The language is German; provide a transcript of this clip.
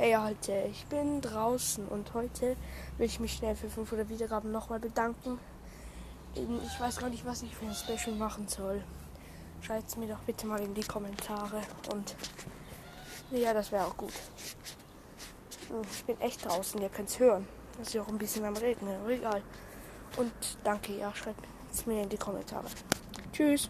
Hey Leute, ich bin draußen und heute will ich mich schnell für 500 Wiedergaben nochmal bedanken. Ähm, ich weiß gar nicht, was ich für ein Special machen soll. Schreibt es mir doch bitte mal in die Kommentare und ja, das wäre auch gut. Hm, ich bin echt draußen, ihr könnt es hören. Das ist ja auch ein bisschen am Reden, aber egal. Und danke, ja, schreibt es mir in die Kommentare. Tschüss.